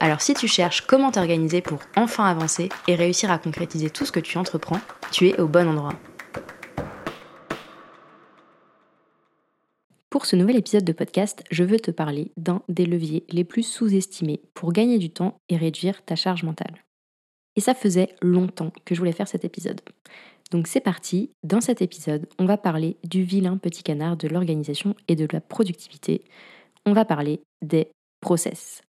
Alors si tu cherches comment t'organiser pour enfin avancer et réussir à concrétiser tout ce que tu entreprends, tu es au bon endroit. Pour ce nouvel épisode de podcast, je veux te parler d'un des leviers les plus sous-estimés pour gagner du temps et réduire ta charge mentale. Et ça faisait longtemps que je voulais faire cet épisode. Donc c'est parti, dans cet épisode, on va parler du vilain petit canard de l'organisation et de la productivité. On va parler des process.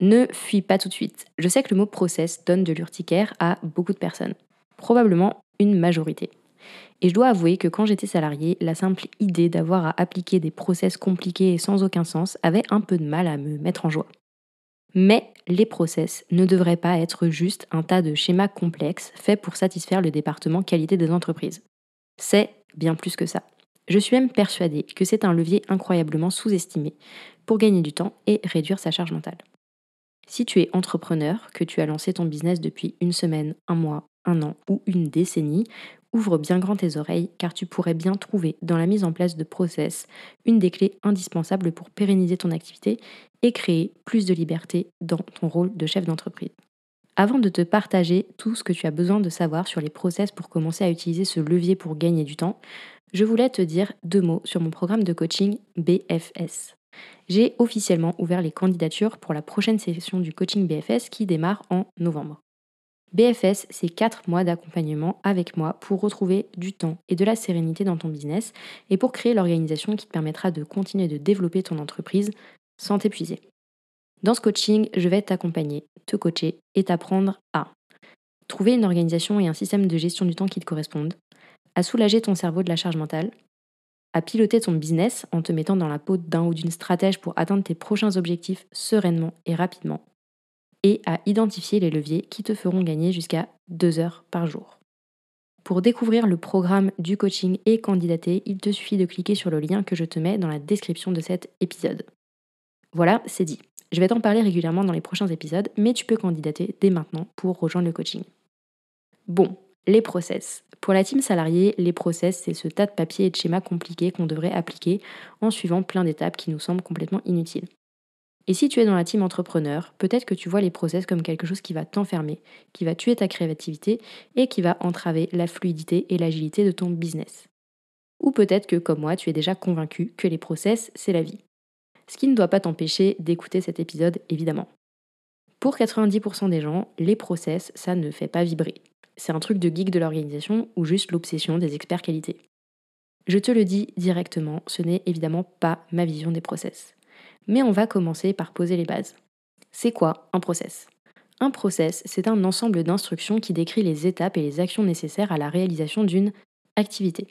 Ne fuis pas tout de suite. Je sais que le mot process donne de l'urticaire à beaucoup de personnes, probablement une majorité. Et je dois avouer que quand j'étais salarié, la simple idée d'avoir à appliquer des process compliqués et sans aucun sens avait un peu de mal à me mettre en joie. Mais les process ne devraient pas être juste un tas de schémas complexes faits pour satisfaire le département qualité des entreprises. C'est bien plus que ça. Je suis même persuadée que c'est un levier incroyablement sous-estimé pour gagner du temps et réduire sa charge mentale. Si tu es entrepreneur, que tu as lancé ton business depuis une semaine, un mois, un an ou une décennie, ouvre bien grand tes oreilles car tu pourrais bien trouver dans la mise en place de process une des clés indispensables pour pérenniser ton activité et créer plus de liberté dans ton rôle de chef d'entreprise. Avant de te partager tout ce que tu as besoin de savoir sur les process pour commencer à utiliser ce levier pour gagner du temps, je voulais te dire deux mots sur mon programme de coaching BFS. J'ai officiellement ouvert les candidatures pour la prochaine session du coaching BFS qui démarre en novembre. BFS, c'est 4 mois d'accompagnement avec moi pour retrouver du temps et de la sérénité dans ton business et pour créer l'organisation qui te permettra de continuer de développer ton entreprise sans t'épuiser. Dans ce coaching, je vais t'accompagner, te coacher et t'apprendre à trouver une organisation et un système de gestion du temps qui te correspondent, à soulager ton cerveau de la charge mentale, à piloter ton business en te mettant dans la peau d'un ou d'une stratège pour atteindre tes prochains objectifs sereinement et rapidement, et à identifier les leviers qui te feront gagner jusqu'à 2 heures par jour. Pour découvrir le programme du coaching et candidater, il te suffit de cliquer sur le lien que je te mets dans la description de cet épisode. Voilà, c'est dit. Je vais t'en parler régulièrement dans les prochains épisodes, mais tu peux candidater dès maintenant pour rejoindre le coaching. Bon, les process. Pour la team salariée, les process, c'est ce tas de papiers et de schémas compliqués qu'on devrait appliquer en suivant plein d'étapes qui nous semblent complètement inutiles. Et si tu es dans la team entrepreneur, peut-être que tu vois les process comme quelque chose qui va t'enfermer, qui va tuer ta créativité et qui va entraver la fluidité et l'agilité de ton business. Ou peut-être que, comme moi, tu es déjà convaincu que les process, c'est la vie. Ce qui ne doit pas t'empêcher d'écouter cet épisode, évidemment. Pour 90% des gens, les process, ça ne fait pas vibrer. C'est un truc de geek de l'organisation ou juste l'obsession des experts qualité. Je te le dis directement, ce n'est évidemment pas ma vision des process. Mais on va commencer par poser les bases. C'est quoi un process? Un process, c'est un ensemble d'instructions qui décrit les étapes et les actions nécessaires à la réalisation d'une activité.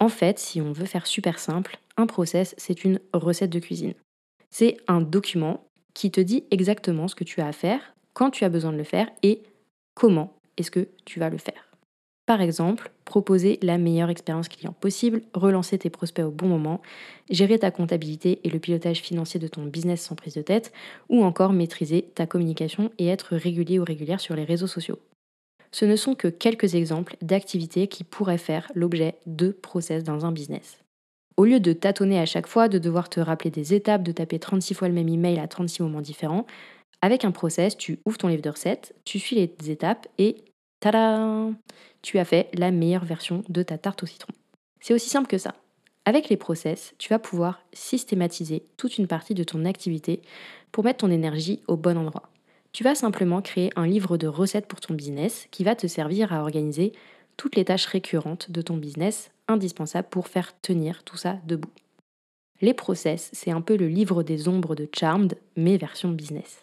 En fait, si on veut faire super simple, un process, c'est une recette de cuisine. C'est un document qui te dit exactement ce que tu as à faire, quand tu as besoin de le faire et comment est-ce que tu vas le faire. Par exemple, proposer la meilleure expérience client possible, relancer tes prospects au bon moment, gérer ta comptabilité et le pilotage financier de ton business sans prise de tête, ou encore maîtriser ta communication et être régulier ou régulière sur les réseaux sociaux. Ce ne sont que quelques exemples d'activités qui pourraient faire l'objet de process dans un business. Au lieu de tâtonner à chaque fois, de devoir te rappeler des étapes, de taper 36 fois le même email à 36 moments différents, avec un process, tu ouvres ton livre de recettes, tu suis les étapes et tada Tu as fait la meilleure version de ta tarte au citron. C'est aussi simple que ça. Avec les process, tu vas pouvoir systématiser toute une partie de ton activité pour mettre ton énergie au bon endroit. Tu vas simplement créer un livre de recettes pour ton business qui va te servir à organiser toutes les tâches récurrentes de ton business indispensables pour faire tenir tout ça debout. Les process, c'est un peu le livre des ombres de Charmed, mais version business.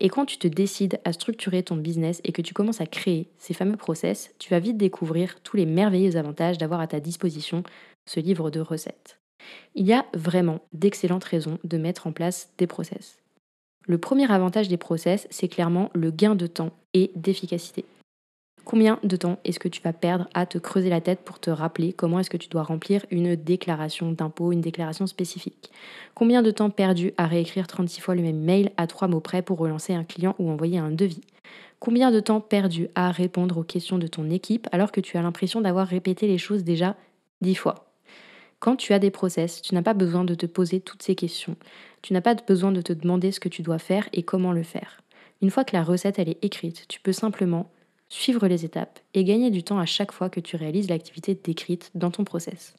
Et quand tu te décides à structurer ton business et que tu commences à créer ces fameux process, tu vas vite découvrir tous les merveilleux avantages d'avoir à ta disposition ce livre de recettes. Il y a vraiment d'excellentes raisons de mettre en place des process. Le premier avantage des process, c'est clairement le gain de temps et d'efficacité. Combien de temps est-ce que tu vas perdre à te creuser la tête pour te rappeler comment est-ce que tu dois remplir une déclaration d'impôt, une déclaration spécifique? Combien de temps perdu à réécrire 36 fois le même mail à trois mots près pour relancer un client ou envoyer un devis? Combien de temps perdu à répondre aux questions de ton équipe alors que tu as l'impression d'avoir répété les choses déjà dix fois? Quand tu as des process, tu n'as pas besoin de te poser toutes ces questions. Tu n'as pas besoin de te demander ce que tu dois faire et comment le faire. Une fois que la recette est écrite, tu peux simplement suivre les étapes et gagner du temps à chaque fois que tu réalises l'activité décrite dans ton process.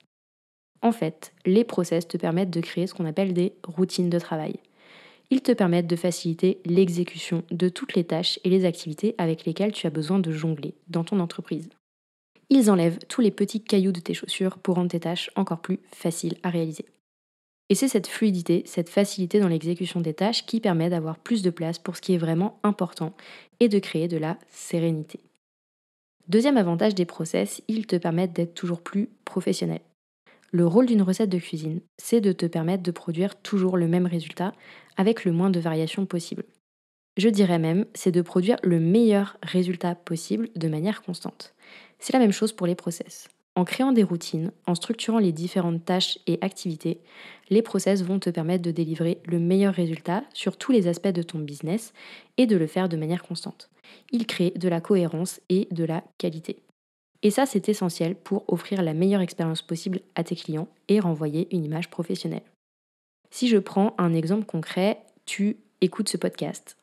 En fait, les process te permettent de créer ce qu'on appelle des routines de travail. Ils te permettent de faciliter l'exécution de toutes les tâches et les activités avec lesquelles tu as besoin de jongler dans ton entreprise. Ils enlèvent tous les petits cailloux de tes chaussures pour rendre tes tâches encore plus faciles à réaliser. Et c'est cette fluidité, cette facilité dans l'exécution des tâches qui permet d'avoir plus de place pour ce qui est vraiment important et de créer de la sérénité. Deuxième avantage des process, ils te permettent d'être toujours plus professionnel. Le rôle d'une recette de cuisine, c'est de te permettre de produire toujours le même résultat avec le moins de variations possible. Je dirais même, c'est de produire le meilleur résultat possible de manière constante. C'est la même chose pour les process. En créant des routines, en structurant les différentes tâches et activités, les process vont te permettre de délivrer le meilleur résultat sur tous les aspects de ton business et de le faire de manière constante. Ils créent de la cohérence et de la qualité. Et ça, c'est essentiel pour offrir la meilleure expérience possible à tes clients et renvoyer une image professionnelle. Si je prends un exemple concret, tu écoutes ce podcast.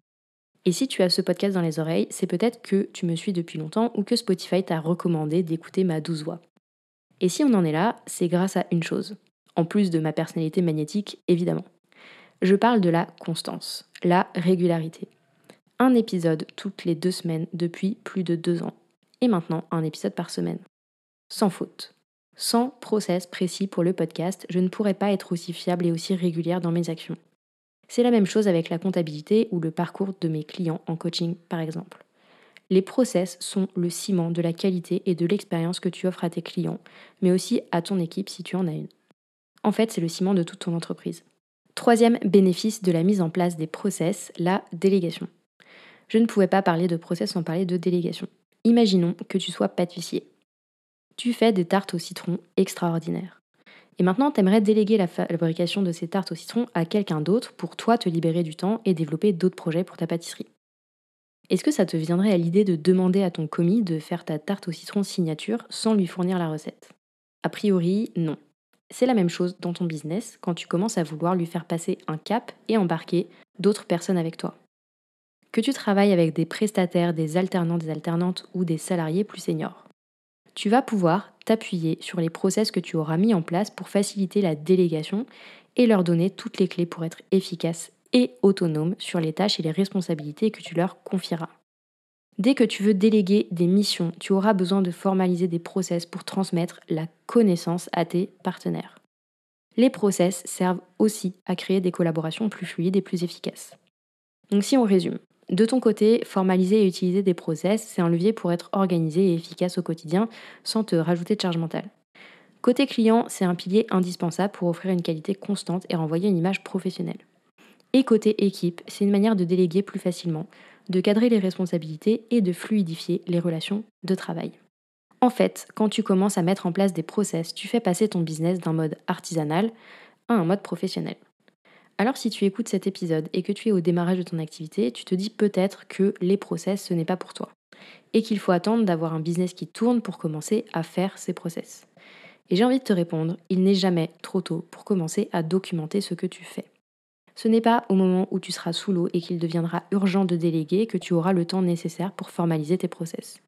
Et si tu as ce podcast dans les oreilles, c'est peut-être que tu me suis depuis longtemps ou que Spotify t'a recommandé d'écouter ma douce voix. Et si on en est là, c'est grâce à une chose, en plus de ma personnalité magnétique, évidemment. Je parle de la constance, la régularité. Un épisode toutes les deux semaines depuis plus de deux ans. Et maintenant, un épisode par semaine. Sans faute. Sans process précis pour le podcast, je ne pourrais pas être aussi fiable et aussi régulière dans mes actions. C'est la même chose avec la comptabilité ou le parcours de mes clients en coaching, par exemple. Les process sont le ciment de la qualité et de l'expérience que tu offres à tes clients, mais aussi à ton équipe si tu en as une. En fait, c'est le ciment de toute ton entreprise. Troisième bénéfice de la mise en place des process, la délégation. Je ne pouvais pas parler de process sans parler de délégation. Imaginons que tu sois pâtissier. Tu fais des tartes au citron extraordinaires. Et maintenant, tu aimerais déléguer la fabrication de ces tartes au citron à quelqu'un d'autre pour toi te libérer du temps et développer d'autres projets pour ta pâtisserie. Est-ce que ça te viendrait à l'idée de demander à ton commis de faire ta tarte au citron signature sans lui fournir la recette? A priori, non. C'est la même chose dans ton business quand tu commences à vouloir lui faire passer un cap et embarquer d'autres personnes avec toi. Que tu travailles avec des prestataires, des alternants, des alternantes ou des salariés plus seniors. Tu vas pouvoir t'appuyer sur les process que tu auras mis en place pour faciliter la délégation et leur donner toutes les clés pour être efficace et autonome sur les tâches et les responsabilités que tu leur confieras. Dès que tu veux déléguer des missions, tu auras besoin de formaliser des process pour transmettre la connaissance à tes partenaires. Les process servent aussi à créer des collaborations plus fluides et plus efficaces. Donc si on résume, de ton côté, formaliser et utiliser des process, c'est un levier pour être organisé et efficace au quotidien sans te rajouter de charge mentale. Côté client, c'est un pilier indispensable pour offrir une qualité constante et renvoyer une image professionnelle. Et côté équipe, c'est une manière de déléguer plus facilement, de cadrer les responsabilités et de fluidifier les relations de travail. En fait, quand tu commences à mettre en place des process, tu fais passer ton business d'un mode artisanal à un mode professionnel. Alors si tu écoutes cet épisode et que tu es au démarrage de ton activité, tu te dis peut-être que les process, ce n'est pas pour toi. Et qu'il faut attendre d'avoir un business qui tourne pour commencer à faire ces process. Et j'ai envie de te répondre, il n'est jamais trop tôt pour commencer à documenter ce que tu fais. Ce n'est pas au moment où tu seras sous l'eau et qu'il deviendra urgent de déléguer que tu auras le temps nécessaire pour formaliser tes process.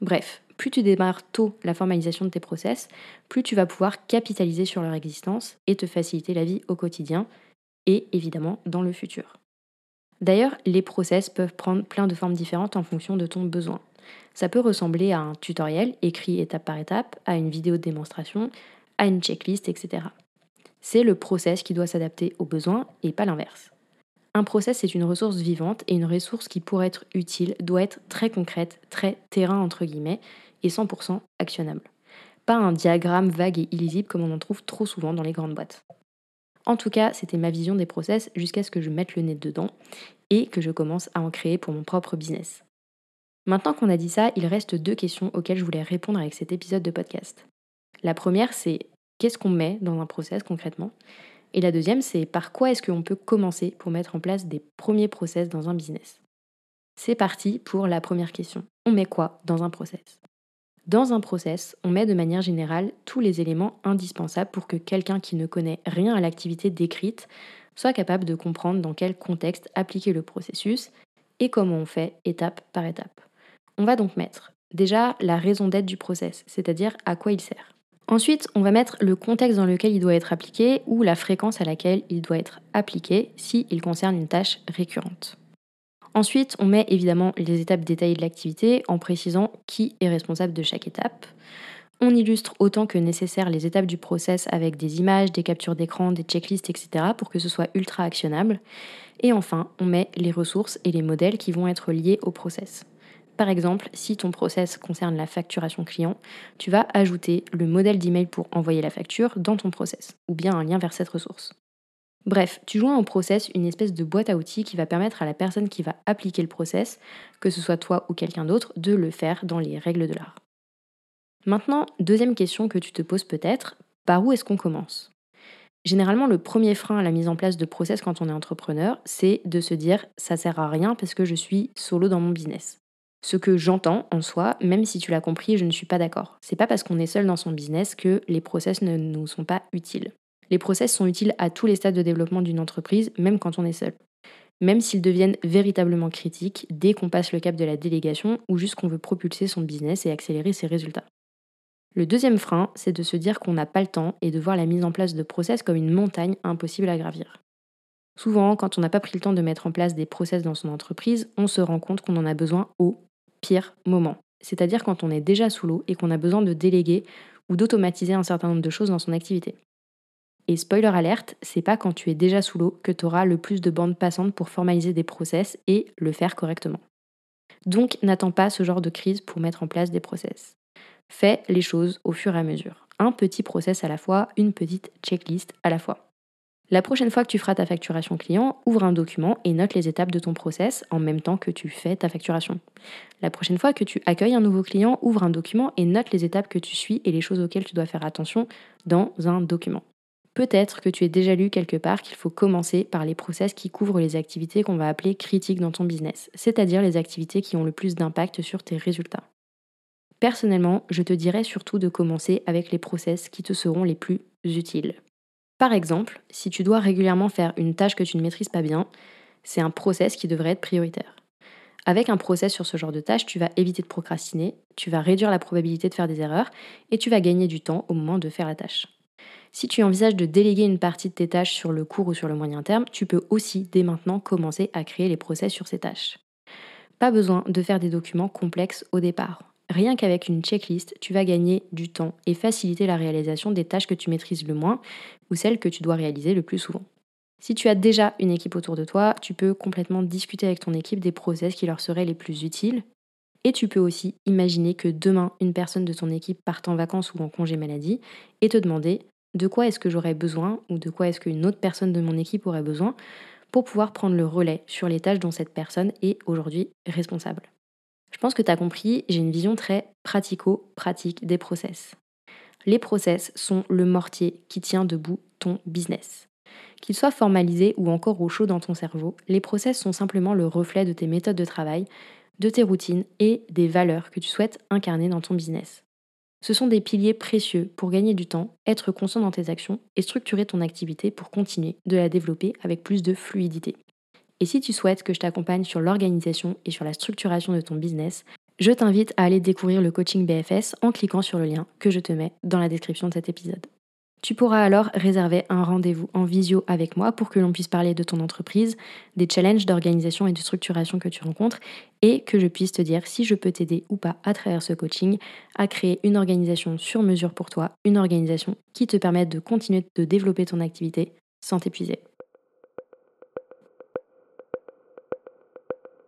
Bref, plus tu démarres tôt la formalisation de tes process, plus tu vas pouvoir capitaliser sur leur existence et te faciliter la vie au quotidien et évidemment dans le futur. D'ailleurs, les process peuvent prendre plein de formes différentes en fonction de ton besoin. Ça peut ressembler à un tutoriel écrit étape par étape, à une vidéo de démonstration, à une checklist, etc. C'est le process qui doit s'adapter aux besoins et pas l'inverse. Un process, c'est une ressource vivante et une ressource qui, pour être utile, doit être très concrète, très terrain entre guillemets, et 100% actionnable. Pas un diagramme vague et illisible comme on en trouve trop souvent dans les grandes boîtes. En tout cas, c'était ma vision des process jusqu'à ce que je mette le nez dedans et que je commence à en créer pour mon propre business. Maintenant qu'on a dit ça, il reste deux questions auxquelles je voulais répondre avec cet épisode de podcast. La première, c'est qu'est-ce qu'on met dans un process concrètement Et la deuxième, c'est par quoi est-ce qu'on peut commencer pour mettre en place des premiers process dans un business C'est parti pour la première question. On met quoi dans un process? Dans un process, on met de manière générale tous les éléments indispensables pour que quelqu'un qui ne connaît rien à l'activité décrite soit capable de comprendre dans quel contexte appliquer le processus et comment on fait étape par étape. On va donc mettre déjà la raison d'être du process, c'est-à-dire à quoi il sert. Ensuite, on va mettre le contexte dans lequel il doit être appliqué ou la fréquence à laquelle il doit être appliqué s'il concerne une tâche récurrente. Ensuite, on met évidemment les étapes détaillées de l'activité en précisant qui est responsable de chaque étape. On illustre autant que nécessaire les étapes du process avec des images, des captures d'écran, des checklists, etc. pour que ce soit ultra actionnable. Et enfin, on met les ressources et les modèles qui vont être liés au process. Par exemple, si ton process concerne la facturation client, tu vas ajouter le modèle d'email pour envoyer la facture dans ton process, ou bien un lien vers cette ressource. Bref, tu joins au process une espèce de boîte à outils qui va permettre à la personne qui va appliquer le process, que ce soit toi ou quelqu'un d'autre, de le faire dans les règles de l'art. Maintenant, deuxième question que tu te poses peut-être, par où est-ce qu'on commence? Généralement, le premier frein à la mise en place de process quand on est entrepreneur, c'est de se dire ça sert à rien parce que je suis solo dans mon business. Ce que j'entends en soi, même si tu l'as compris, je ne suis pas d'accord. C'est pas parce qu'on est seul dans son business que les process ne nous sont pas utiles. Les process sont utiles à tous les stades de développement d'une entreprise, même quand on est seul. Même s'ils deviennent véritablement critiques dès qu'on passe le cap de la délégation ou juste qu'on veut propulser son business et accélérer ses résultats. Le deuxième frein, c'est de se dire qu'on n'a pas le temps et de voir la mise en place de process comme une montagne impossible à gravir. Souvent, quand on n'a pas pris le temps de mettre en place des process dans son entreprise, on se rend compte qu'on en a besoin au pire moment. C'est-à-dire quand on est déjà sous l'eau et qu'on a besoin de déléguer ou d'automatiser un certain nombre de choses dans son activité. Et spoiler alerte, c'est pas quand tu es déjà sous l'eau que tu auras le plus de bandes passantes pour formaliser des process et le faire correctement. Donc n'attends pas ce genre de crise pour mettre en place des process. Fais les choses au fur et à mesure. Un petit process à la fois, une petite checklist à la fois. La prochaine fois que tu feras ta facturation client, ouvre un document et note les étapes de ton process en même temps que tu fais ta facturation. La prochaine fois que tu accueilles un nouveau client, ouvre un document et note les étapes que tu suis et les choses auxquelles tu dois faire attention dans un document. Peut-être que tu as déjà lu quelque part qu'il faut commencer par les process qui couvrent les activités qu'on va appeler critiques dans ton business, c'est-à-dire les activités qui ont le plus d'impact sur tes résultats. Personnellement, je te dirais surtout de commencer avec les process qui te seront les plus utiles. Par exemple, si tu dois régulièrement faire une tâche que tu ne maîtrises pas bien, c'est un process qui devrait être prioritaire. Avec un process sur ce genre de tâche, tu vas éviter de procrastiner, tu vas réduire la probabilité de faire des erreurs et tu vas gagner du temps au moment de faire la tâche. Si tu envisages de déléguer une partie de tes tâches sur le court ou sur le moyen terme, tu peux aussi dès maintenant commencer à créer les process sur ces tâches. Pas besoin de faire des documents complexes au départ. Rien qu'avec une checklist, tu vas gagner du temps et faciliter la réalisation des tâches que tu maîtrises le moins ou celles que tu dois réaliser le plus souvent. Si tu as déjà une équipe autour de toi, tu peux complètement discuter avec ton équipe des process qui leur seraient les plus utiles. Et tu peux aussi imaginer que demain, une personne de ton équipe parte en vacances ou en congé maladie et te demander de quoi est-ce que j'aurais besoin ou de quoi est-ce qu'une autre personne de mon équipe aurait besoin pour pouvoir prendre le relais sur les tâches dont cette personne est aujourd'hui responsable. Je pense que tu as compris, j'ai une vision très pratico-pratique des process. Les process sont le mortier qui tient debout ton business. Qu'ils soient formalisés ou encore au chaud dans ton cerveau, les process sont simplement le reflet de tes méthodes de travail, de tes routines et des valeurs que tu souhaites incarner dans ton business. Ce sont des piliers précieux pour gagner du temps, être conscient dans tes actions et structurer ton activité pour continuer de la développer avec plus de fluidité. Et si tu souhaites que je t'accompagne sur l'organisation et sur la structuration de ton business, je t'invite à aller découvrir le coaching BFS en cliquant sur le lien que je te mets dans la description de cet épisode. Tu pourras alors réserver un rendez-vous en visio avec moi pour que l'on puisse parler de ton entreprise, des challenges d'organisation et de structuration que tu rencontres et que je puisse te dire si je peux t'aider ou pas à travers ce coaching à créer une organisation sur mesure pour toi, une organisation qui te permette de continuer de développer ton activité sans t'épuiser.